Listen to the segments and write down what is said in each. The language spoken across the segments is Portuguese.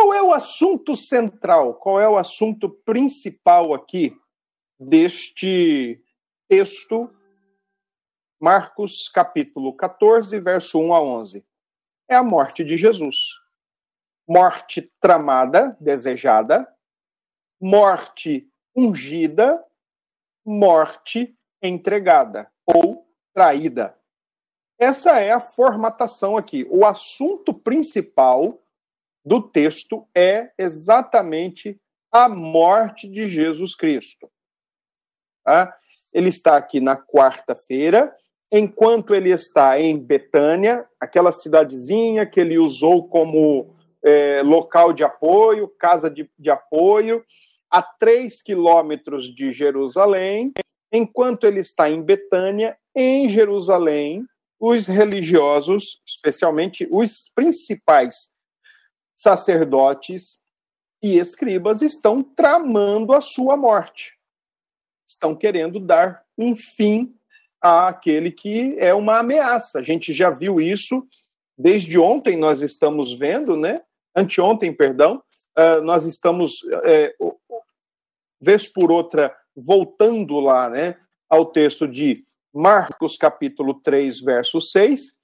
Qual é o assunto central? Qual é o assunto principal aqui deste texto? Marcos capítulo 14, verso 1 a 11. É a morte de Jesus. Morte tramada, desejada, morte ungida, morte entregada ou traída. Essa é a formatação aqui. O assunto principal do texto é exatamente a morte de Jesus Cristo. Tá? Ele está aqui na quarta-feira, enquanto ele está em Betânia, aquela cidadezinha que ele usou como é, local de apoio, casa de, de apoio, a três quilômetros de Jerusalém, enquanto ele está em Betânia, em Jerusalém, os religiosos, especialmente os principais sacerdotes e escribas, estão tramando a sua morte. Estão querendo dar um fim àquele que é uma ameaça. A gente já viu isso desde ontem, nós estamos vendo, né? Anteontem, perdão, uh, nós estamos, uh, vez por outra, voltando lá, né, ao texto de Marcos capítulo 3, verso 6,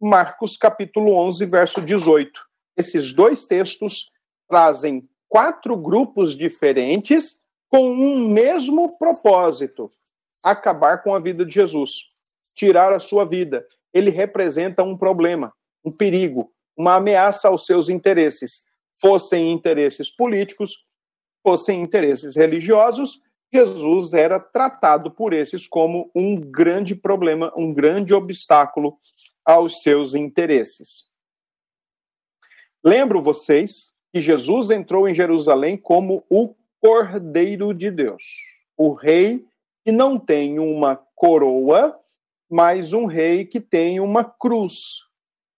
Marcos capítulo 11, verso 18. Esses dois textos trazem quatro grupos diferentes com um mesmo propósito: acabar com a vida de Jesus, tirar a sua vida. Ele representa um problema, um perigo, uma ameaça aos seus interesses, fossem interesses políticos, fossem interesses religiosos, Jesus era tratado por esses como um grande problema, um grande obstáculo aos seus interesses. Lembro vocês que Jesus entrou em Jerusalém como o Cordeiro de Deus, o rei que não tem uma coroa, mas um rei que tem uma cruz.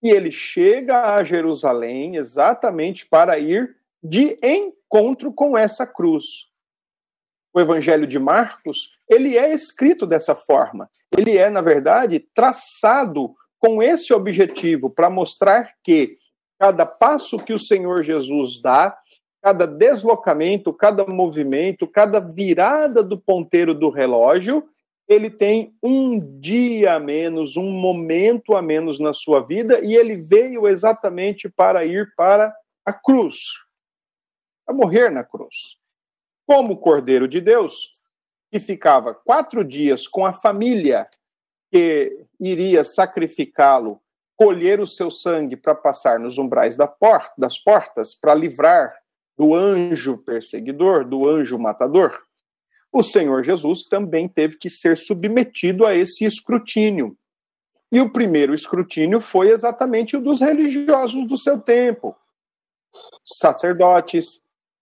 E ele chega a Jerusalém exatamente para ir de encontro com essa cruz, o Evangelho de Marcos, ele é escrito dessa forma. Ele é, na verdade, traçado com esse objetivo para mostrar que cada passo que o Senhor Jesus dá, cada deslocamento, cada movimento, cada virada do ponteiro do relógio, ele tem um dia a menos, um momento a menos na sua vida e ele veio exatamente para ir para a cruz, para morrer na cruz. Como Cordeiro de Deus, que ficava quatro dias com a família que iria sacrificá-lo, colher o seu sangue para passar nos umbrais da porta, das portas, para livrar do anjo perseguidor, do anjo matador, o Senhor Jesus também teve que ser submetido a esse escrutínio. E o primeiro escrutínio foi exatamente o dos religiosos do seu tempo, sacerdotes,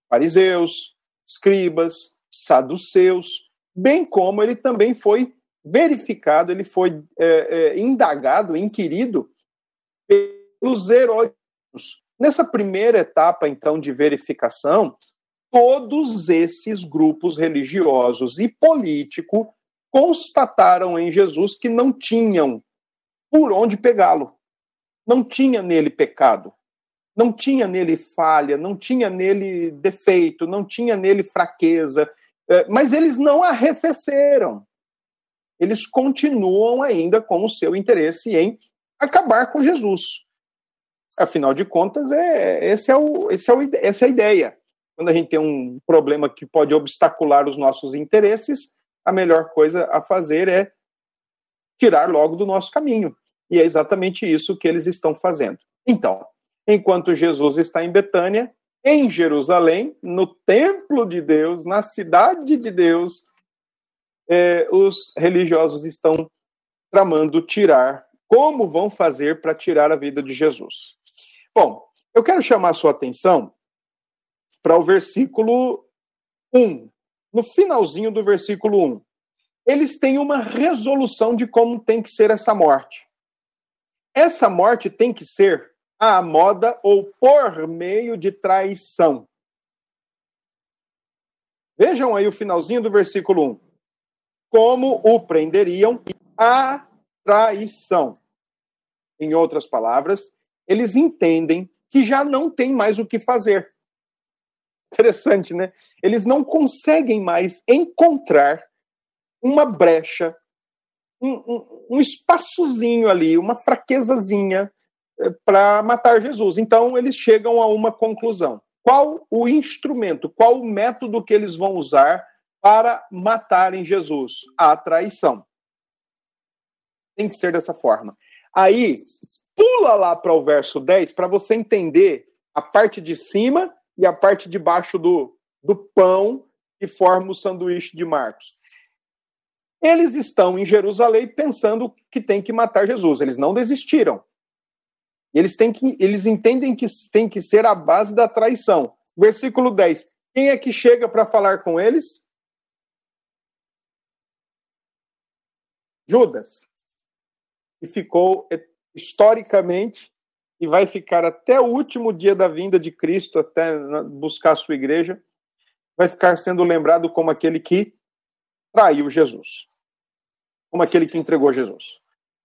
fariseus, escribas, saduceus, bem como ele também foi verificado, ele foi é, é, indagado, inquirido pelos heróis. Nessa primeira etapa, então, de verificação, todos esses grupos religiosos e políticos constataram em Jesus que não tinham por onde pegá-lo. Não tinha nele pecado não tinha nele falha, não tinha nele defeito, não tinha nele fraqueza, é, mas eles não arrefeceram. Eles continuam ainda com o seu interesse em acabar com Jesus. Afinal de contas, é, esse é o, esse é o, essa é a ideia. Quando a gente tem um problema que pode obstacular os nossos interesses, a melhor coisa a fazer é tirar logo do nosso caminho. E é exatamente isso que eles estão fazendo. Então, enquanto Jesus está em Betânia, em Jerusalém, no templo de Deus, na cidade de Deus, é, os religiosos estão tramando tirar. Como vão fazer para tirar a vida de Jesus? Bom, eu quero chamar a sua atenção para o versículo 1. No finalzinho do versículo 1. Eles têm uma resolução de como tem que ser essa morte. Essa morte tem que ser à moda ou por meio de traição. Vejam aí o finalzinho do versículo 1. Como o prenderiam a traição. Em outras palavras, eles entendem que já não tem mais o que fazer. Interessante, né? Eles não conseguem mais encontrar uma brecha, um, um, um espaçozinho ali, uma fraquezazinha eh, para matar Jesus. Então, eles chegam a uma conclusão. Qual o instrumento, qual o método que eles vão usar para matarem Jesus? A traição. Tem que ser dessa forma. Aí, pula lá para o verso 10 para você entender a parte de cima e a parte de baixo do, do pão que forma o sanduíche de Marcos. Eles estão em Jerusalém pensando que tem que matar Jesus. Eles não desistiram. Eles, têm que, eles entendem que tem que ser a base da traição. Versículo 10. Quem é que chega para falar com eles? Judas. E ficou historicamente e vai ficar até o último dia da vinda de Cristo, até buscar a sua igreja, vai ficar sendo lembrado como aquele que traiu Jesus, como aquele que entregou Jesus.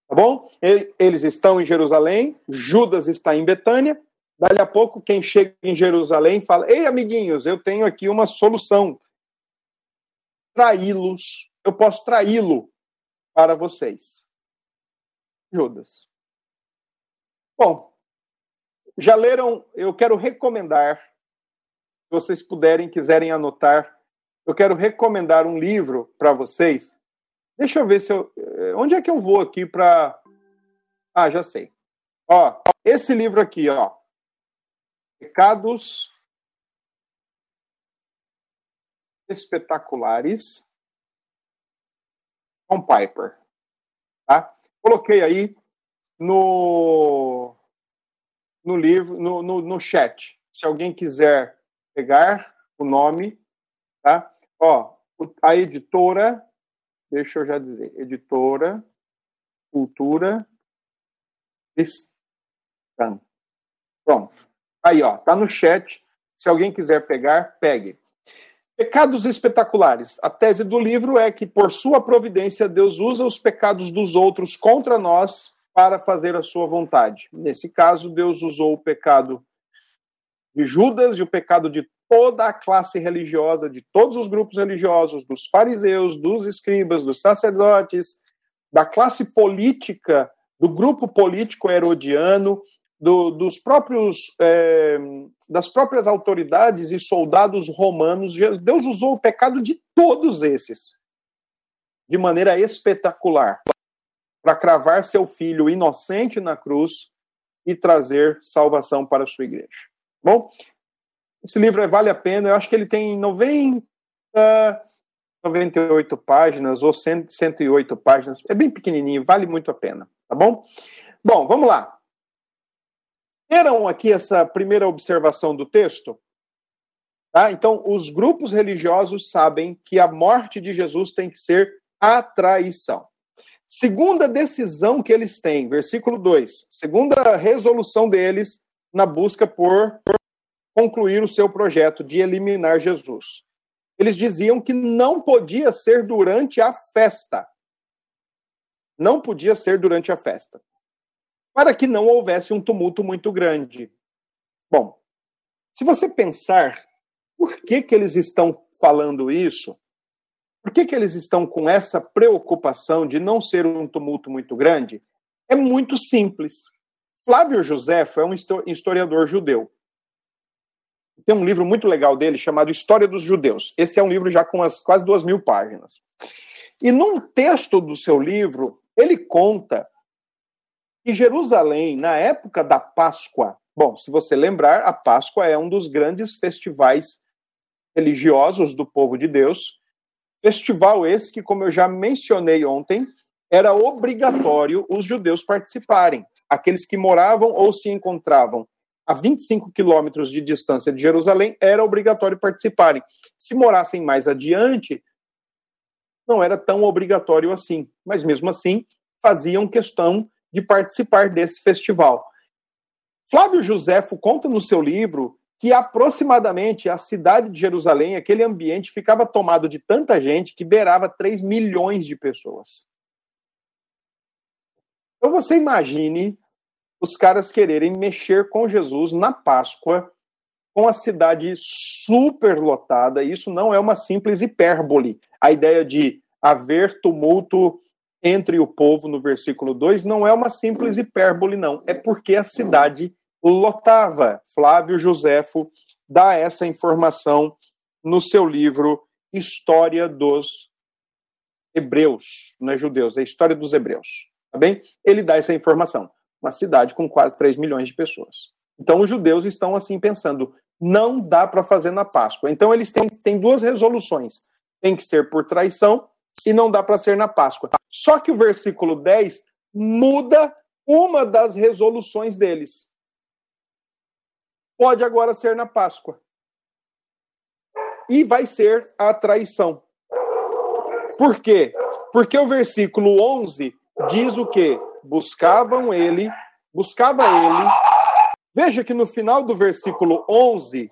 Tá bom? Eles estão em Jerusalém, Judas está em Betânia. Dali a pouco, quem chega em Jerusalém fala: Ei, amiguinhos, eu tenho aqui uma solução. Traí-los, eu posso traí-lo para vocês. Judas. Bom, já leram? Eu quero recomendar, se vocês puderem, quiserem anotar, eu quero recomendar um livro para vocês. Deixa eu ver se eu. Eh, onde é que eu vou aqui para. Ah, já sei. Ó, esse livro aqui, ó. Pecados espetaculares com Piper. Tá? Coloquei aí no no livro, no, no, no chat. Se alguém quiser pegar o nome, tá? Ó, a editora, deixa eu já dizer, editora Cultura Cristã. Pronto. Aí, ó, tá no chat. Se alguém quiser pegar, pegue. Pecados espetaculares. A tese do livro é que, por sua providência, Deus usa os pecados dos outros contra nós para fazer a sua vontade. Nesse caso, Deus usou o pecado de Judas e o pecado de toda a classe religiosa, de todos os grupos religiosos, dos fariseus, dos escribas, dos sacerdotes, da classe política, do grupo político herodiano, do, dos próprios é, das próprias autoridades e soldados romanos. Deus usou o pecado de todos esses de maneira espetacular para cravar seu filho inocente na cruz e trazer salvação para a sua igreja. Bom, esse livro é, vale a pena, eu acho que ele tem 90, 98 páginas ou 100, 108 páginas, é bem pequenininho, vale muito a pena, tá bom? Bom, vamos lá. Teram aqui essa primeira observação do texto? Tá? Então, os grupos religiosos sabem que a morte de Jesus tem que ser a traição. Segunda decisão que eles têm, versículo 2. Segunda resolução deles na busca por concluir o seu projeto de eliminar Jesus. Eles diziam que não podia ser durante a festa. Não podia ser durante a festa. Para que não houvesse um tumulto muito grande. Bom, se você pensar por que, que eles estão falando isso, por que, que eles estão com essa preocupação de não ser um tumulto muito grande? É muito simples. Flávio Josefo é um historiador judeu. Tem um livro muito legal dele chamado História dos Judeus. Esse é um livro já com as, quase duas mil páginas. E num texto do seu livro, ele conta que Jerusalém, na época da Páscoa, bom, se você lembrar, a Páscoa é um dos grandes festivais religiosos do povo de Deus, Festival esse que, como eu já mencionei ontem, era obrigatório os judeus participarem. Aqueles que moravam ou se encontravam a 25 quilômetros de distância de Jerusalém, era obrigatório participarem. Se morassem mais adiante, não era tão obrigatório assim, mas mesmo assim faziam questão de participar desse festival. Flávio Josefo conta no seu livro que aproximadamente a cidade de Jerusalém, aquele ambiente, ficava tomado de tanta gente que beirava 3 milhões de pessoas. Então você imagine os caras quererem mexer com Jesus na Páscoa, com a cidade superlotada. Isso não é uma simples hipérbole. A ideia de haver tumulto entre o povo no versículo 2 não é uma simples hipérbole, não. É porque a cidade lotava. Flávio Joséfo dá essa informação no seu livro História dos Hebreus, não é judeus, é História dos Hebreus. Tá bem? Ele dá essa informação uma cidade com quase 3 milhões de pessoas. Então, os judeus estão assim pensando: não dá para fazer na Páscoa. Então, eles têm, têm duas resoluções: tem que ser por traição e não dá para ser na Páscoa. Só que o versículo 10 muda uma das resoluções deles. Pode agora ser na Páscoa. E vai ser a traição. Por quê? Porque o versículo 11 diz o quê? buscavam ele, buscava ele. Veja que no final do versículo 11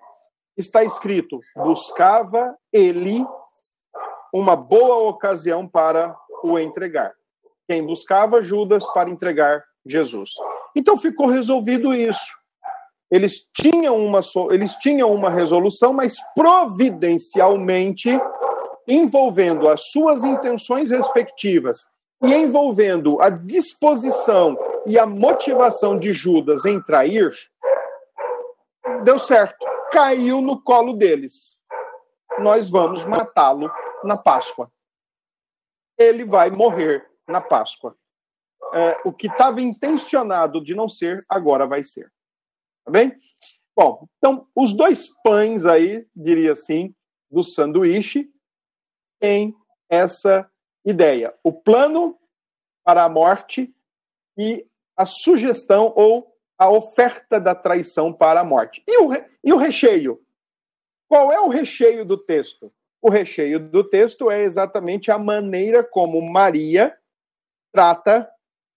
está escrito: buscava ele uma boa ocasião para o entregar. Quem buscava Judas para entregar Jesus. Então ficou resolvido isso. Eles tinham uma, eles tinham uma resolução, mas providencialmente envolvendo as suas intenções respectivas e envolvendo a disposição e a motivação de Judas em trair, deu certo. Caiu no colo deles. Nós vamos matá-lo na Páscoa. Ele vai morrer na Páscoa. É, o que estava intencionado de não ser, agora vai ser. Tá bem? Bom, então, os dois pães aí, diria assim, do sanduíche, têm essa ideia: o plano para a morte e a sugestão ou a oferta da traição para a morte. E o, e o recheio? Qual é o recheio do texto? O recheio do texto é exatamente a maneira como Maria trata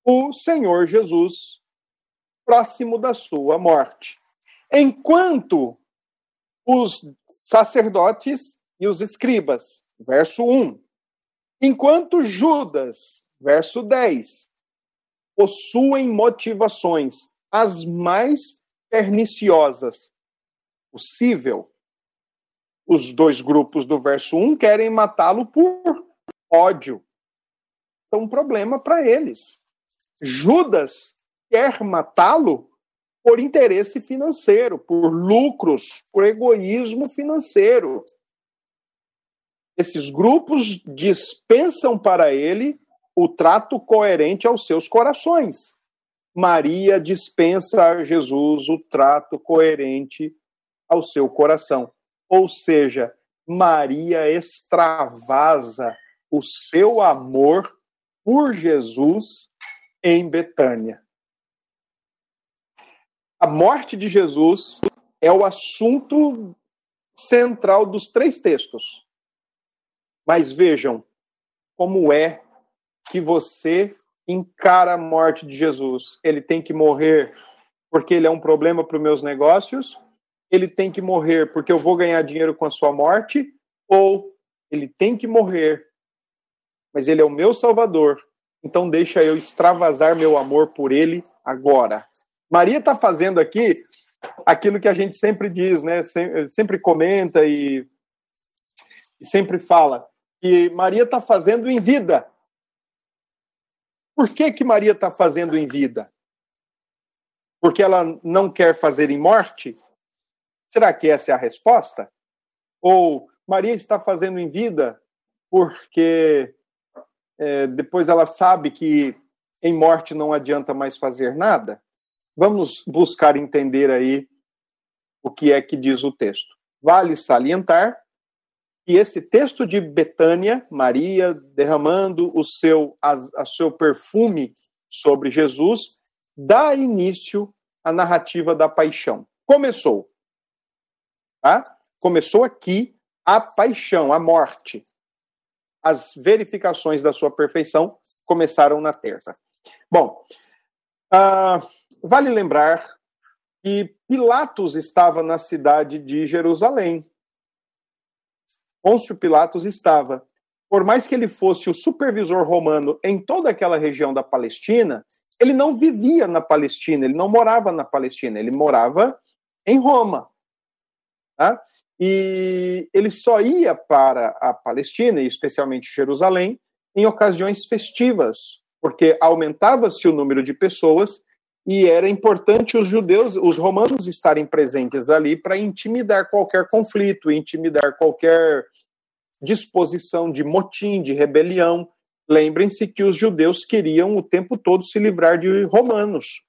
o Senhor Jesus próximo da sua morte. Enquanto os sacerdotes e os escribas, verso 1, Enquanto Judas, verso 10, possuem motivações as mais perniciosas possível, os dois grupos do verso 1 querem matá-lo por ódio. Então, um problema para eles. Judas quer matá-lo por interesse financeiro, por lucros, por egoísmo financeiro esses grupos dispensam para ele o trato coerente aos seus corações. Maria dispensa a Jesus o trato coerente ao seu coração. Ou seja, Maria extravasa o seu amor por Jesus em Betânia. A morte de Jesus é o assunto central dos três textos. Mas vejam como é que você encara a morte de Jesus. Ele tem que morrer porque ele é um problema para os meus negócios, ele tem que morrer porque eu vou ganhar dinheiro com a sua morte, ou ele tem que morrer, mas ele é o meu salvador, então deixa eu extravasar meu amor por ele agora. Maria está fazendo aqui aquilo que a gente sempre diz, né? Sempre comenta e, e sempre fala que Maria está fazendo em vida. Por que, que Maria está fazendo em vida? Porque ela não quer fazer em morte? Será que essa é a resposta? Ou Maria está fazendo em vida porque é, depois ela sabe que em morte não adianta mais fazer nada? Vamos buscar entender aí o que é que diz o texto. Vale salientar e esse texto de Betânia, Maria derramando o seu, a, a seu perfume sobre Jesus, dá início à narrativa da paixão. Começou. Tá? Começou aqui a paixão, a morte. As verificações da sua perfeição começaram na terça. Bom, uh, vale lembrar que Pilatos estava na cidade de Jerusalém Pôncio Pilatos estava. Por mais que ele fosse o supervisor romano em toda aquela região da Palestina, ele não vivia na Palestina, ele não morava na Palestina, ele morava em Roma. Tá? E ele só ia para a Palestina, e especialmente Jerusalém, em ocasiões festivas, porque aumentava-se o número de pessoas e era importante os judeus, os romanos estarem presentes ali para intimidar qualquer conflito, intimidar qualquer disposição de motim, de rebelião. Lembrem-se que os judeus queriam o tempo todo se livrar de romanos.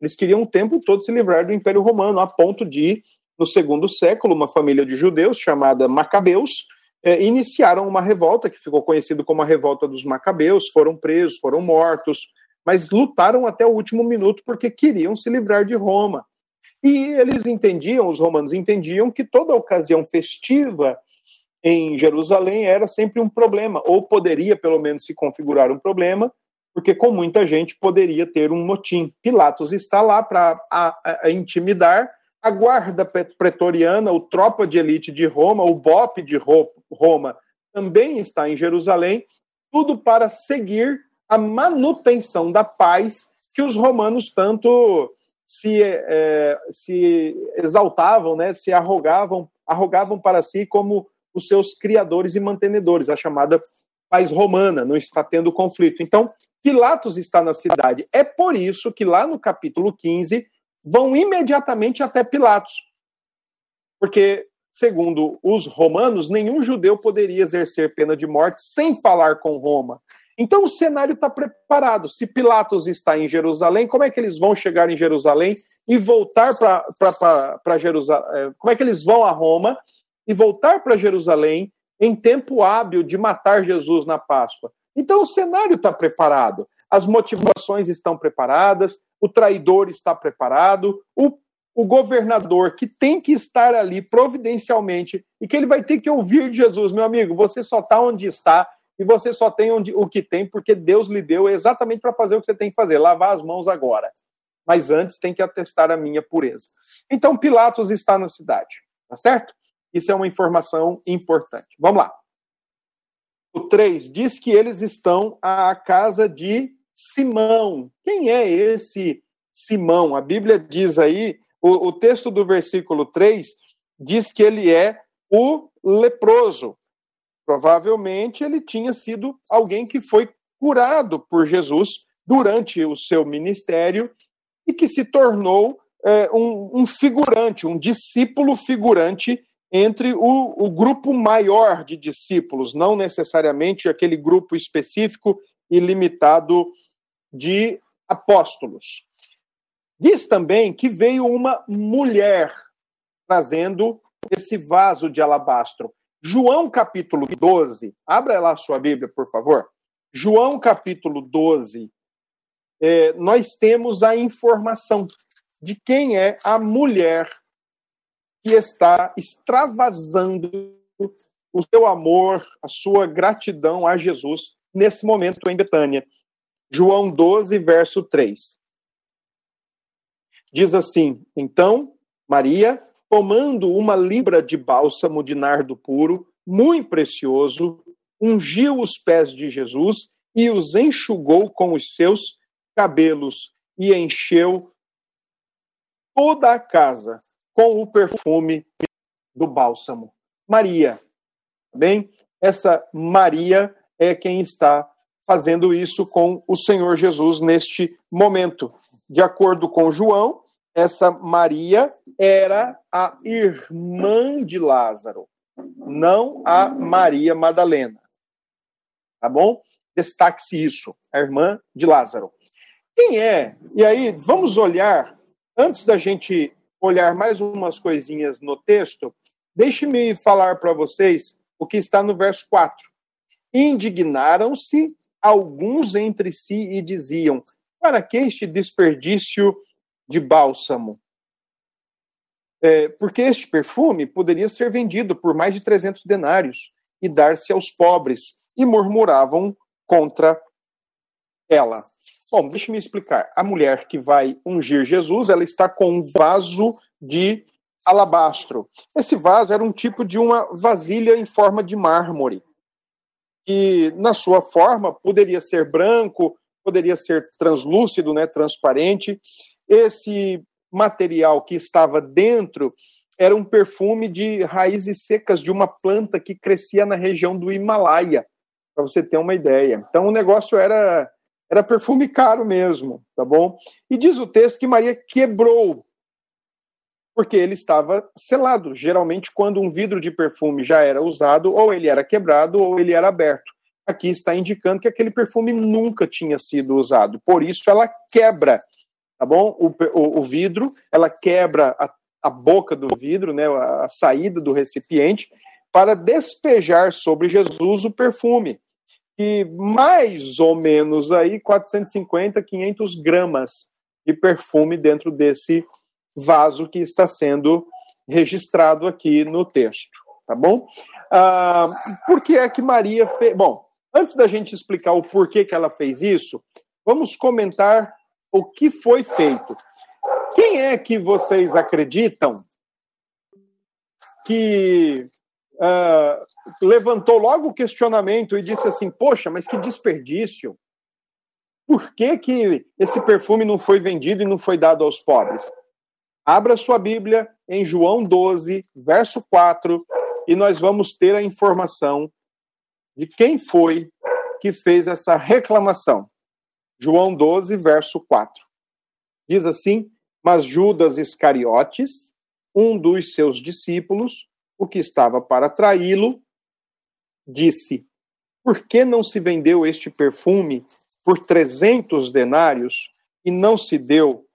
Eles queriam o tempo todo se livrar do Império Romano, a ponto de, no segundo século, uma família de judeus chamada Macabeus é, iniciaram uma revolta que ficou conhecida como a Revolta dos Macabeus, foram presos, foram mortos, mas lutaram até o último minuto porque queriam se livrar de Roma. E eles entendiam, os romanos entendiam, que toda ocasião festiva em Jerusalém era sempre um problema, ou poderia pelo menos se configurar um problema, porque com muita gente poderia ter um motim. Pilatos está lá para intimidar a guarda pretoriana, o tropa de elite de Roma, o BOP de Roma também está em Jerusalém, tudo para seguir a manutenção da paz que os romanos tanto se, é, se exaltavam, né, se arrogavam, arrogavam para si como os seus criadores e mantenedores, a chamada paz romana, não está tendo conflito. Então, Pilatos está na cidade. É por isso que lá no capítulo 15 vão imediatamente até Pilatos. Porque, segundo os romanos, nenhum judeu poderia exercer pena de morte sem falar com Roma. Então o cenário está preparado. Se Pilatos está em Jerusalém, como é que eles vão chegar em Jerusalém e voltar para Jerusalém? Como é que eles vão a Roma e voltar para Jerusalém em tempo hábil de matar Jesus na Páscoa? Então o cenário está preparado, as motivações estão preparadas, o traidor está preparado, o, o governador que tem que estar ali providencialmente e que ele vai ter que ouvir de Jesus, meu amigo, você só está onde está e você só tem onde, o que tem porque Deus lhe deu exatamente para fazer o que você tem que fazer, lavar as mãos agora. Mas antes tem que atestar a minha pureza. Então Pilatos está na cidade, tá certo? Isso é uma informação importante. Vamos lá. O 3 diz que eles estão à casa de Simão. Quem é esse Simão? A Bíblia diz aí, o, o texto do versículo 3 diz que ele é o leproso. Provavelmente ele tinha sido alguém que foi curado por Jesus durante o seu ministério e que se tornou é, um, um, figurante, um discípulo figurante entre o, o, grupo maior de discípulos, não necessariamente aquele grupo específico e limitado de apóstolos. Diz também que veio uma mulher trazendo esse vaso de alabastro. João capítulo 12, abra lá a sua Bíblia, por favor. João capítulo 12, é, nós temos a informação de quem é a mulher que está extravasando o seu amor, a sua gratidão a Jesus nesse momento em Betânia. João 12, verso 3. Diz assim: Então, Maria tomando uma libra de bálsamo de nardo puro, muito precioso, ungiu os pés de Jesus e os enxugou com os seus cabelos e encheu toda a casa com o perfume do bálsamo. Maria, tá bem? Essa Maria é quem está fazendo isso com o Senhor Jesus neste momento. De acordo com João, essa Maria era a irmã de Lázaro, não a Maria Madalena. Tá bom? Destaque-se isso, a irmã de Lázaro. Quem é? E aí, vamos olhar, antes da gente olhar mais umas coisinhas no texto, deixe-me falar para vocês o que está no verso 4. Indignaram-se alguns entre si e diziam: Para que este desperdício de bálsamo. É, porque este perfume poderia ser vendido por mais de 300 denários e dar-se aos pobres, e murmuravam contra ela. Bom, deixe-me explicar. A mulher que vai ungir Jesus, ela está com um vaso de alabastro. Esse vaso era um tipo de uma vasilha em forma de mármore, que na sua forma poderia ser branco, poderia ser translúcido, né, transparente. Esse material que estava dentro era um perfume de raízes secas de uma planta que crescia na região do Himalaia, para você ter uma ideia. Então o negócio era era perfume caro mesmo, tá bom? E diz o texto que Maria quebrou porque ele estava selado. Geralmente, quando um vidro de perfume já era usado, ou ele era quebrado ou ele era aberto. Aqui está indicando que aquele perfume nunca tinha sido usado. Por isso, ela quebra, tá bom? O, o, o vidro, ela quebra a, a boca do vidro, né, a, a saída do recipiente, para despejar sobre Jesus o perfume. E mais ou menos aí 450, 500 gramas de perfume dentro desse vaso que está sendo registrado aqui no texto, tá bom? Ah, por que é que Maria fez? Bom, antes da gente explicar o porquê que ela fez isso, vamos comentar o que foi feito. Quem é que vocês acreditam que uh, levantou logo o questionamento e disse assim: Poxa, mas que desperdício! Por que, que esse perfume não foi vendido e não foi dado aos pobres? Abra sua Bíblia em João 12, verso 4, e nós vamos ter a informação de quem foi que fez essa reclamação. João 12, verso 4. Diz assim: Mas Judas Iscariotes, um dos seus discípulos, o que estava para traí-lo, disse: Por que não se vendeu este perfume por trezentos denários e não se deu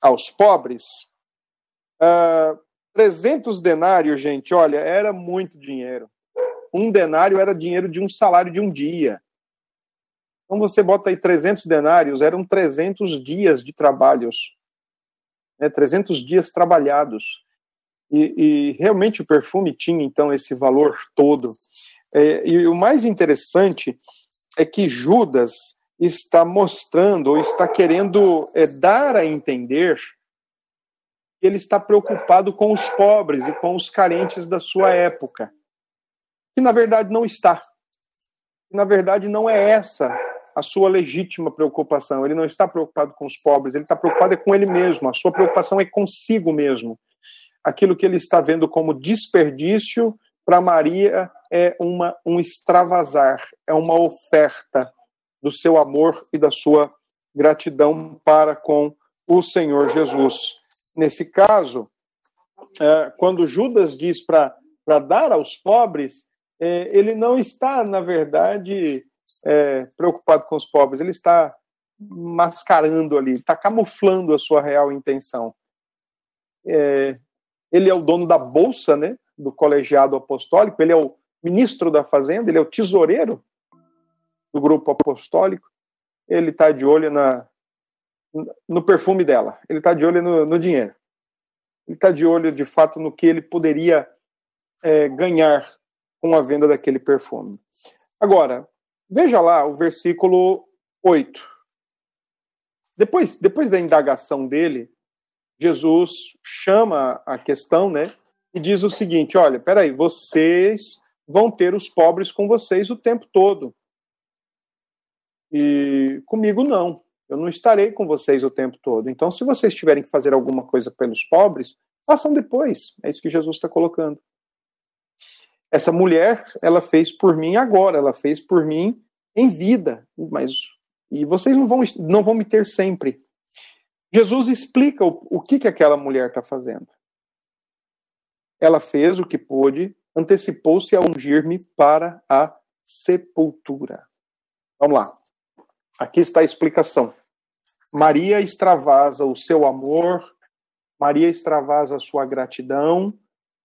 aos pobres, uh, ah, 300 denários, gente, olha, era muito dinheiro. Um denário era dinheiro de um salário de um dia. Então você bota aí 300 denários, eram 300 dias de trabalhos, né, 300 dias trabalhados. E, e, realmente o perfume tinha então esse valor todo. É, e o mais interessante é que Judas está mostrando ou está querendo é, dar a entender que ele está preocupado com os pobres e com os carentes da sua época. Que na verdade não está. Na verdade não é essa a sua legítima preocupação. Ele não está preocupado com os pobres, ele está preocupado é com ele mesmo. A sua preocupação é consigo mesmo. Aquilo que ele está vendo como desperdício para Maria é uma, um extravasar, é uma oferta do seu amor e da sua gratidão para com o Senhor Jesus. Nesse caso, é, quando Judas diz para dar aos pobres, é, ele não está, na verdade, é, preocupado com os pobres, ele está mascarando ali, está camuflando a sua real intenção. É, ele é o dono da bolsa, né, do colegiado apostólico, ele é o ministro da fazenda, ele é o tesoureiro do grupo apostólico, ele está de olho na, no perfume dela, ele está de olho no, no dinheiro, ele está de olho de fato no que ele poderia é, ganhar com a venda daquele perfume. Agora, veja lá o versículo 8. Depois, depois da indagação dele, Jesus chama a questão, né? E diz o seguinte: olha, peraí, vocês vão ter os pobres com vocês o tempo todo. E comigo não. Eu não estarei com vocês o tempo todo. Então, se vocês tiverem que fazer alguma coisa pelos pobres, façam depois. É isso que Jesus está colocando. Essa mulher, ela fez por mim agora, ela fez por mim em vida, mas e vocês não vão, não vão me ter sempre. Jesus explica o, o que, que aquela mulher está fazendo. Ela fez o que pôde, antecipou-se a ungir-me para a sepultura. Vamos lá. Aqui está a explicação. Maria extravasa o seu amor, Maria extravasa a sua gratidão,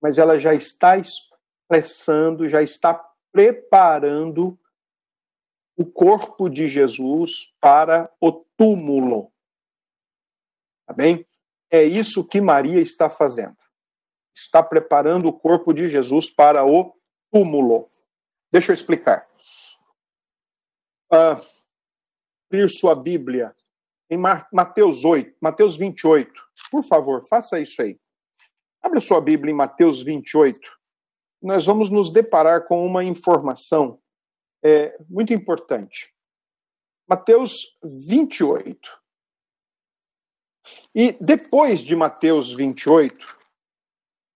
mas ela já está expressando, já está preparando o corpo de Jesus para o túmulo. Tá bem? É isso que Maria está fazendo. Está preparando o corpo de Jesus para o túmulo. Deixa eu explicar. Uh, abrir sua Bíblia em Mateus 8, Mateus 28. Por favor, faça isso aí. Abra sua Bíblia em Mateus 28. Nós vamos nos deparar com uma informação é, muito importante. Mateus 28. E depois de Mateus 28,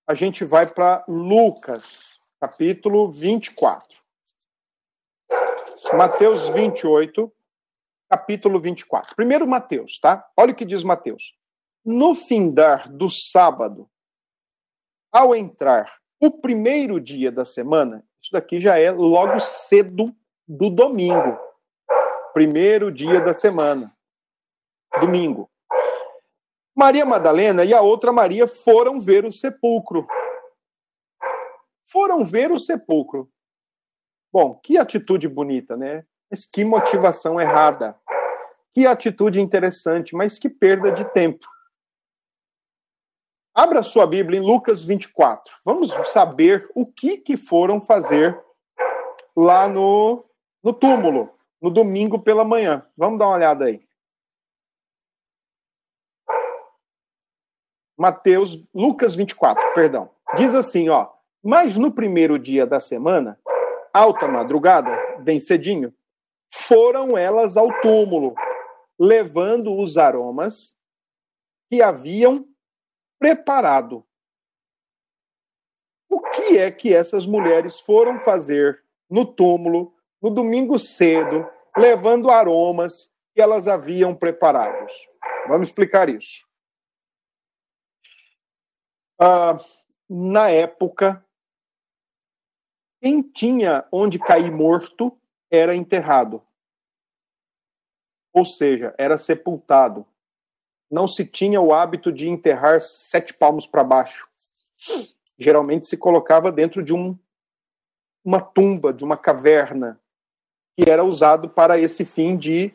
a gente vai para Lucas, capítulo 24. Mateus 28, capítulo 24. Primeiro Mateus, tá? Olha o que diz Mateus. No findar do sábado, ao entrar o primeiro dia da semana, isso daqui já é logo cedo do domingo. Primeiro dia da semana. Domingo. Maria Madalena e a outra Maria foram ver o sepulcro. Foram ver o sepulcro. Bom, que atitude bonita, né? Mas que motivação errada. Que atitude interessante, mas que perda de tempo. Abra sua Bíblia em Lucas 24. Vamos saber o que, que foram fazer lá no, no túmulo, no domingo pela manhã. Vamos dar uma olhada aí. Mateus, Lucas 24, perdão. Diz assim, ó: "Mas no primeiro dia da semana, alta madrugada, bem cedinho, foram elas ao túmulo, levando os aromas que haviam preparado. O que é que essas mulheres foram fazer no túmulo, no domingo cedo, levando aromas que elas haviam preparados? Vamos explicar isso. Ah, na época, quem tinha onde cair morto era enterrado. Ou seja, era sepultado. Não se tinha o hábito de enterrar sete palmos para baixo. Geralmente se colocava dentro de um, uma tumba, de uma caverna, que era usado para esse fim de,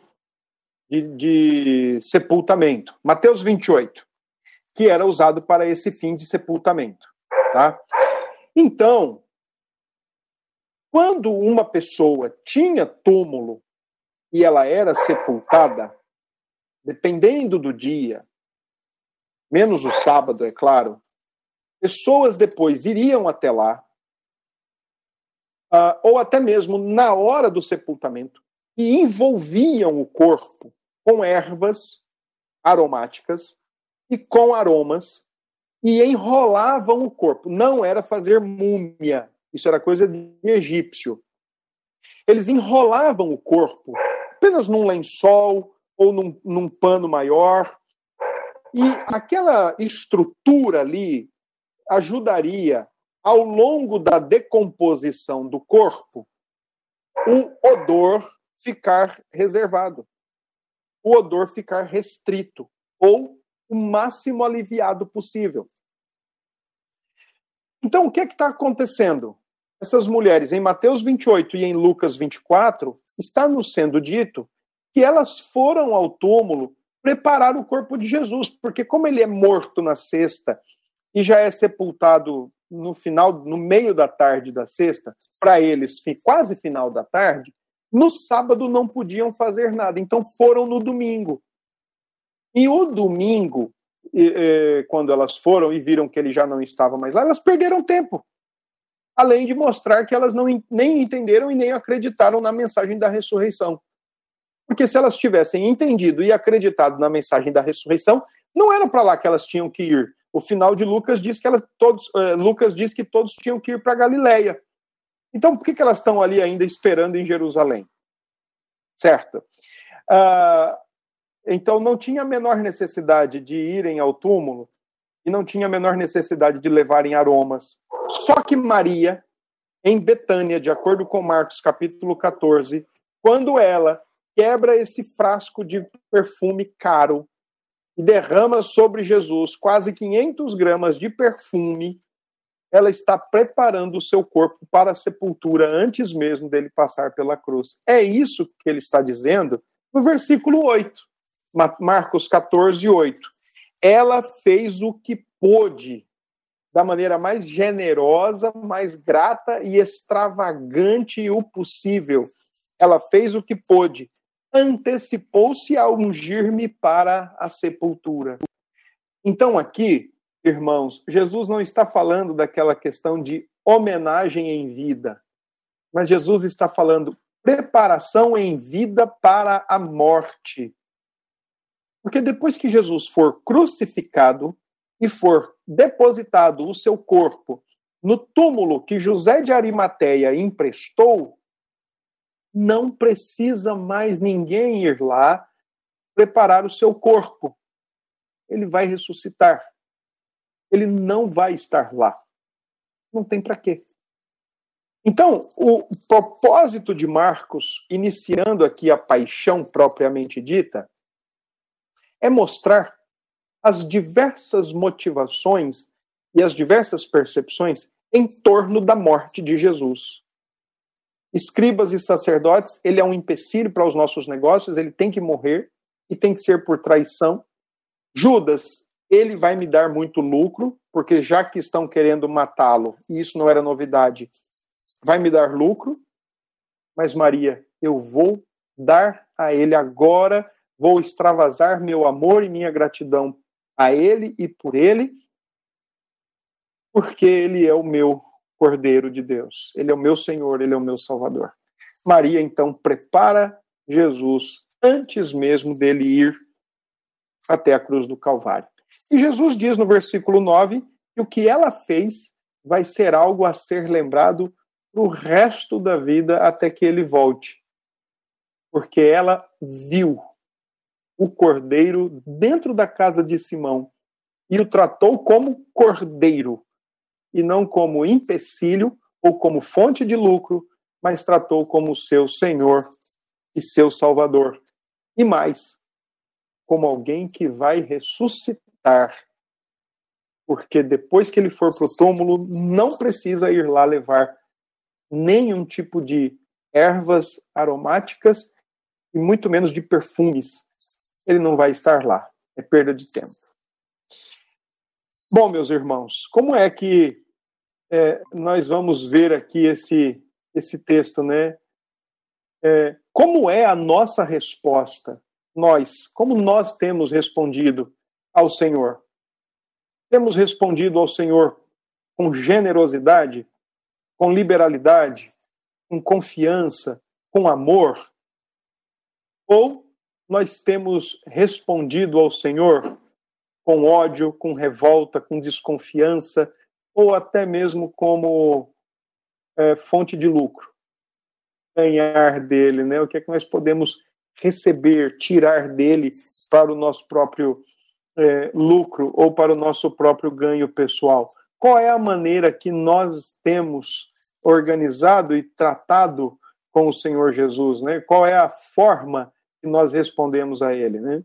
de, de sepultamento. Mateus 28, que era usado para esse fim de sepultamento. Tá? Então, quando uma pessoa tinha túmulo e ela era sepultada, dependendo do dia, menos o sábado, é claro, pessoas depois iriam até lá, uh, ou até mesmo na hora do sepultamento, e envolviam o corpo com ervas aromáticas e com aromas, e enrolavam o corpo. Não era fazer múmia, isso era coisa de egípcio. Eles enrolavam o corpo apenas num lençol ou num, num pano maior. E aquela estrutura ali ajudaria, ao longo da decomposição do corpo, o odor ficar reservado, o odor ficar restrito, ou o máximo aliviado possível. Então, o que é está acontecendo? Essas mulheres, em Mateus 28 e em Lucas 24, está nos sendo dito que elas foram ao túmulo preparar o corpo de Jesus, porque como ele é morto na sexta e já é sepultado no final, no meio da tarde da sexta, para eles quase final da tarde, no sábado não podiam fazer nada, então foram no domingo. E o domingo, quando elas foram e viram que ele já não estava mais lá, elas perderam tempo além de mostrar que elas não, nem entenderam e nem acreditaram na mensagem da ressurreição. Porque se elas tivessem entendido e acreditado na mensagem da ressurreição, não era para lá que elas tinham que ir. O final de Lucas diz que elas todos, uh, Lucas diz que todos tinham que ir para Galiléia. Então, por que, que elas estão ali ainda esperando em Jerusalém? Certo? Uh, então, não tinha a menor necessidade de irem ao túmulo e não tinha a menor necessidade de levarem aromas. Só que Maria, em Betânia, de acordo com Marcos capítulo 14, quando ela quebra esse frasco de perfume caro e derrama sobre Jesus quase 500 gramas de perfume, ela está preparando o seu corpo para a sepultura antes mesmo dele passar pela cruz. É isso que ele está dizendo no versículo 8, Marcos 14, 8. Ela fez o que pôde da maneira mais generosa, mais grata e extravagante o possível. Ela fez o que pôde, antecipou-se a ungir-me para a sepultura. Então, aqui, irmãos, Jesus não está falando daquela questão de homenagem em vida, mas Jesus está falando preparação em vida para a morte. Porque depois que Jesus for crucificado e for depositado o seu corpo no túmulo que José de Arimateia emprestou, não precisa mais ninguém ir lá preparar o seu corpo. Ele vai ressuscitar. Ele não vai estar lá. Não tem para quê. Então, o propósito de Marcos, iniciando aqui a paixão propriamente dita, é mostrar as diversas motivações e as diversas percepções em torno da morte de Jesus. Escribas e sacerdotes, ele é um empecilho para os nossos negócios, ele tem que morrer e tem que ser por traição. Judas, ele vai me dar muito lucro, porque já que estão querendo matá-lo, e isso não era novidade, vai me dar lucro. Mas Maria, eu vou dar a ele agora, vou extravasar meu amor e minha gratidão a ele e por ele, porque ele é o meu Cordeiro de Deus, ele é o meu Senhor, ele é o meu Salvador. Maria então prepara Jesus antes mesmo dele ir até a cruz do Calvário. E Jesus diz no versículo 9 que o que ela fez vai ser algo a ser lembrado o resto da vida até que ele volte. Porque ela viu o cordeiro dentro da casa de Simão e o tratou como cordeiro e não como empecilho ou como fonte de lucro, mas tratou como seu Senhor e seu Salvador. E mais, como alguém que vai ressuscitar. Porque depois que ele for para o túmulo, não precisa ir lá levar nenhum tipo de ervas aromáticas e muito menos de perfumes. Ele não vai estar lá. É perda de tempo. Bom, meus irmãos, como é que é, nós vamos ver aqui esse, esse texto, né? É, como é a nossa resposta? Nós, como nós temos respondido ao Senhor? Temos respondido ao Senhor com generosidade? com liberalidade, com confiança, com amor? Ou nós temos respondido ao Senhor com ódio, com revolta, com desconfiança, ou até mesmo como é, fonte de lucro? Ganhar dele, né? O que é que nós podemos receber, tirar dele para o nosso próprio é, lucro ou para o nosso próprio ganho pessoal? qual é a maneira que nós temos organizado e tratado com o Senhor Jesus, né? Qual é a forma nós respondemos a Ele, né?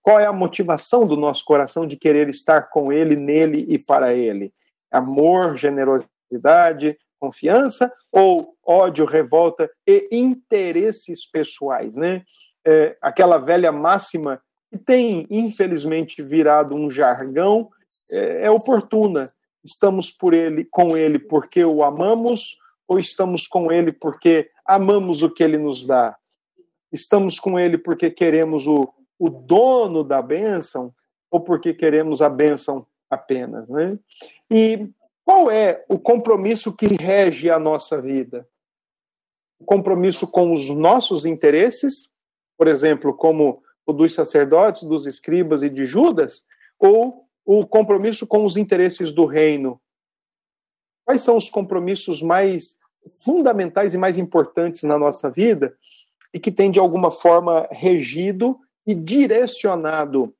Qual é a motivação do nosso coração de querer estar com Ele, nele e para Ele? Amor, generosidade, confiança ou ódio, revolta e interesses pessoais, né? É, aquela velha máxima que tem infelizmente virado um jargão é, é oportuna Estamos por ele, com ele porque o amamos ou estamos com ele porque amamos o que ele nos dá? Estamos com ele porque queremos o, o dono da bênção ou porque queremos a bênção apenas, né? E qual é o compromisso que rege a nossa vida? O compromisso com os nossos interesses, por exemplo, como o dos sacerdotes, dos escribas e de Judas, ou o compromisso com os interesses do reino. Quais são os compromissos mais fundamentais e mais importantes na nossa vida e que tem de alguma forma regido e direcionado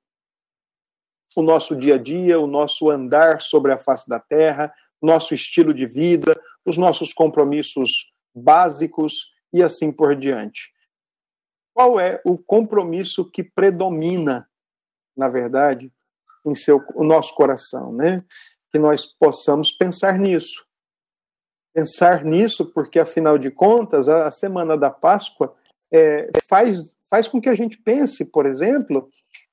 o nosso dia a dia, o nosso andar sobre a face da terra, nosso estilo de vida, os nossos compromissos básicos e assim por diante. Qual é o compromisso que predomina, na verdade, em seu, o nosso coração, né? Que nós possamos pensar nisso. Pensar nisso, porque afinal de contas, a, semana da Páscoa é, faz, faz com que a gente pense, por exemplo,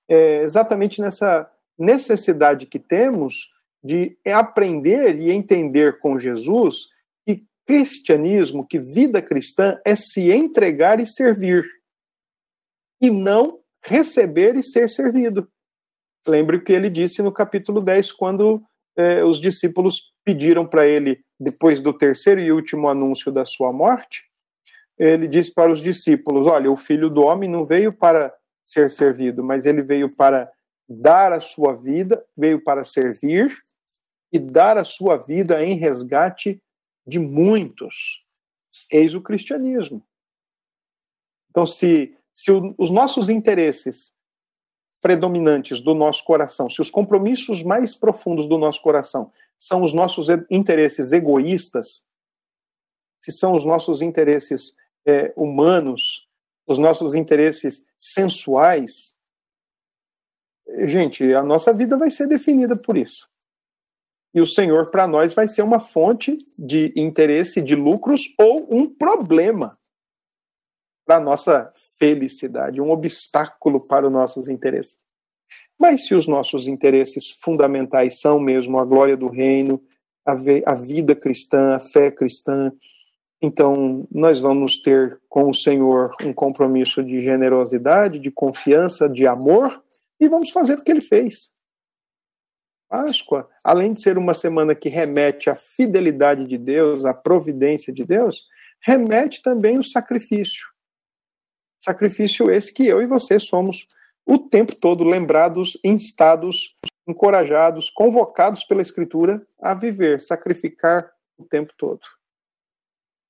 é, exatamente nessa necessidade que temos de aprender e entender com Jesus que cristianismo, que vida cristã é se entregar e servir, e não receber e ser servido. Lembre o que ele disse no capítulo 10, quando eh, os discípulos pediram para ele, depois do terceiro e último anúncio da sua morte, ele disse para os discípulos: Olha, o filho do homem não veio para ser servido, mas ele veio para dar a sua vida, veio para servir e dar a sua vida em resgate de muitos. Eis o cristianismo. Então, se, se os nossos interesses predominantes do nosso coração, se os compromissos mais profundos do nosso coração são os nossos interesses egoístas, se são os nossos interesses é, humanos, os nossos interesses sensuais, gente, a nossa vida vai ser definida por isso. E o Senhor, para nós, vai ser uma fonte de interesse, de lucros ou um problema para a nossa felicidade, um obstáculo para os nossos interesses. Mas se os nossos interesses fundamentais são mesmo a glória do reino, a, a vida cristã, a fé cristã, então, nós vamos ter com o Senhor um compromisso de generosidade, de confiança, de amor, e vamos fazer o que ele fez. Páscoa, além de ser uma semana que remete à fidelidade de Deus, à providência de Deus, remete também o sacrifício. Sacrifício esse que eu e você somos o tempo todo lembrados, instados, encorajados, convocados pela Escritura a viver, sacrificar o tempo todo.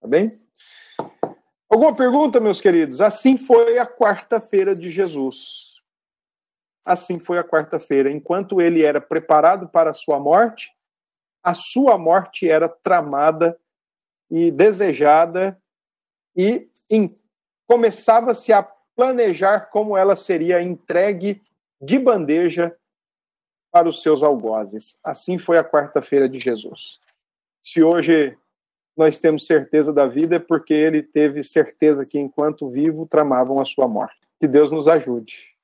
Tá bem? Alguma pergunta, meus queridos? Assim foi a quarta-feira de Jesus. Assim foi a quarta-feira. Enquanto ele era preparado para a sua morte, a sua morte era tramada e desejada e começava-se a planejar como ela seria entregue de bandeja para os seus algozes. Assim foi a quarta-feira de Jesus. Se hoje nós temos certeza da vida é porque ele teve certeza que, enquanto vivo, tramavam a sua morte. Que Deus nos ajude.